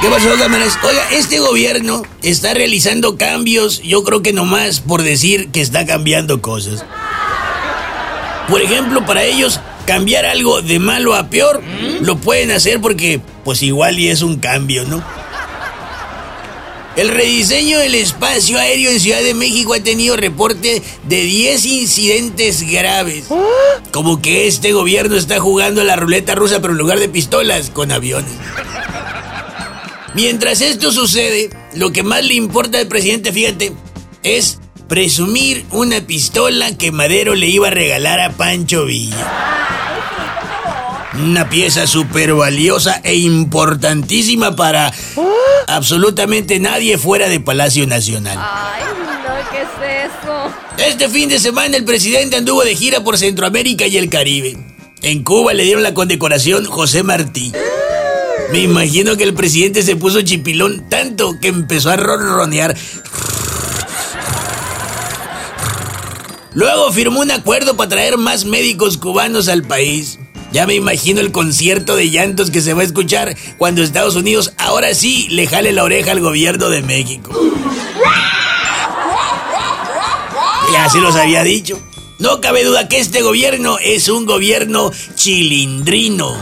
¿Qué pasó, cámaras? Oiga, este gobierno está realizando cambios, yo creo que nomás por decir que está cambiando cosas. Por ejemplo, para ellos, cambiar algo de malo a peor, lo pueden hacer porque, pues igual y es un cambio, ¿no? El rediseño del espacio aéreo en Ciudad de México ha tenido reporte de 10 incidentes graves. Como que este gobierno está jugando a la ruleta rusa, pero en lugar de pistolas, con aviones. Mientras esto sucede, lo que más le importa al presidente, fíjate, es presumir una pistola que Madero le iba a regalar a Pancho Villa. Una pieza súper valiosa e importantísima para absolutamente nadie fuera de Palacio Nacional. Ay, no, ¿qué es eso? Este fin de semana el presidente anduvo de gira por Centroamérica y el Caribe. En Cuba le dieron la condecoración José Martí. Me imagino que el presidente se puso chipilón tanto que empezó a ronronear. Luego firmó un acuerdo para traer más médicos cubanos al país. Ya me imagino el concierto de llantos que se va a escuchar cuando Estados Unidos ahora sí le jale la oreja al gobierno de México. Ya se los había dicho. No cabe duda que este gobierno es un gobierno chilindrino.